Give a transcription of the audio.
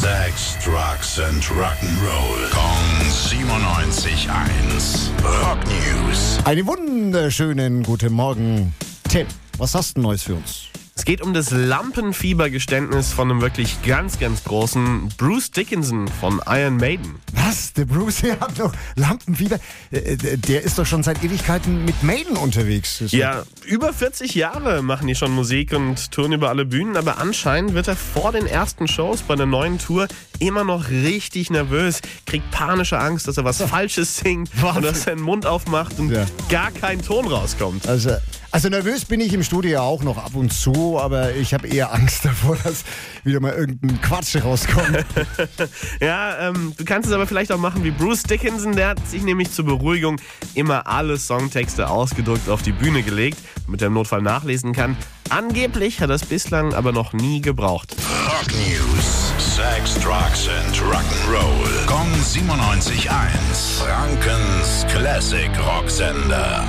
Sex, Drugs and Rock'n'Roll. Kong 97.1. Rock News. Einen wunderschönen guten Morgen. Tim, was hast du Neues für uns? Es geht um das Lampenfiebergeständnis von einem wirklich ganz, ganz großen Bruce Dickinson von Iron Maiden. Was? Der Bruce, der hat noch Lampenfieber? Äh, Der ist doch schon seit Ewigkeiten mit Maiden unterwegs. Ja, über 40 Jahre machen die schon Musik und touren über alle Bühnen, aber anscheinend wird er vor den ersten Shows bei der neuen Tour immer noch richtig nervös, kriegt panische Angst, dass er was Falsches singt Wahnsinn. und dass er den Mund aufmacht und Ja. gar kein Ton rauskommt. Also, also nervös bin ich im Studio ja auch noch ab und zu, aber ich habe eher Angst davor, dass wieder mal irgendein Quatsch rauskommt. Ja, ähm, du kannst es aber vielleicht auch machen wie Bruce Dickinson, der hat sich nämlich zur Beruhigung immer alle Songtexte ausgedruckt auf die Bühne gelegt, damit er im Notfall nachlesen kann. Angeblich hat er es bislang aber noch nie gebraucht. Rock News. Sex, Drugs and Rock'n'Roll. Kong 97.1. Frankens Classic Rocksender.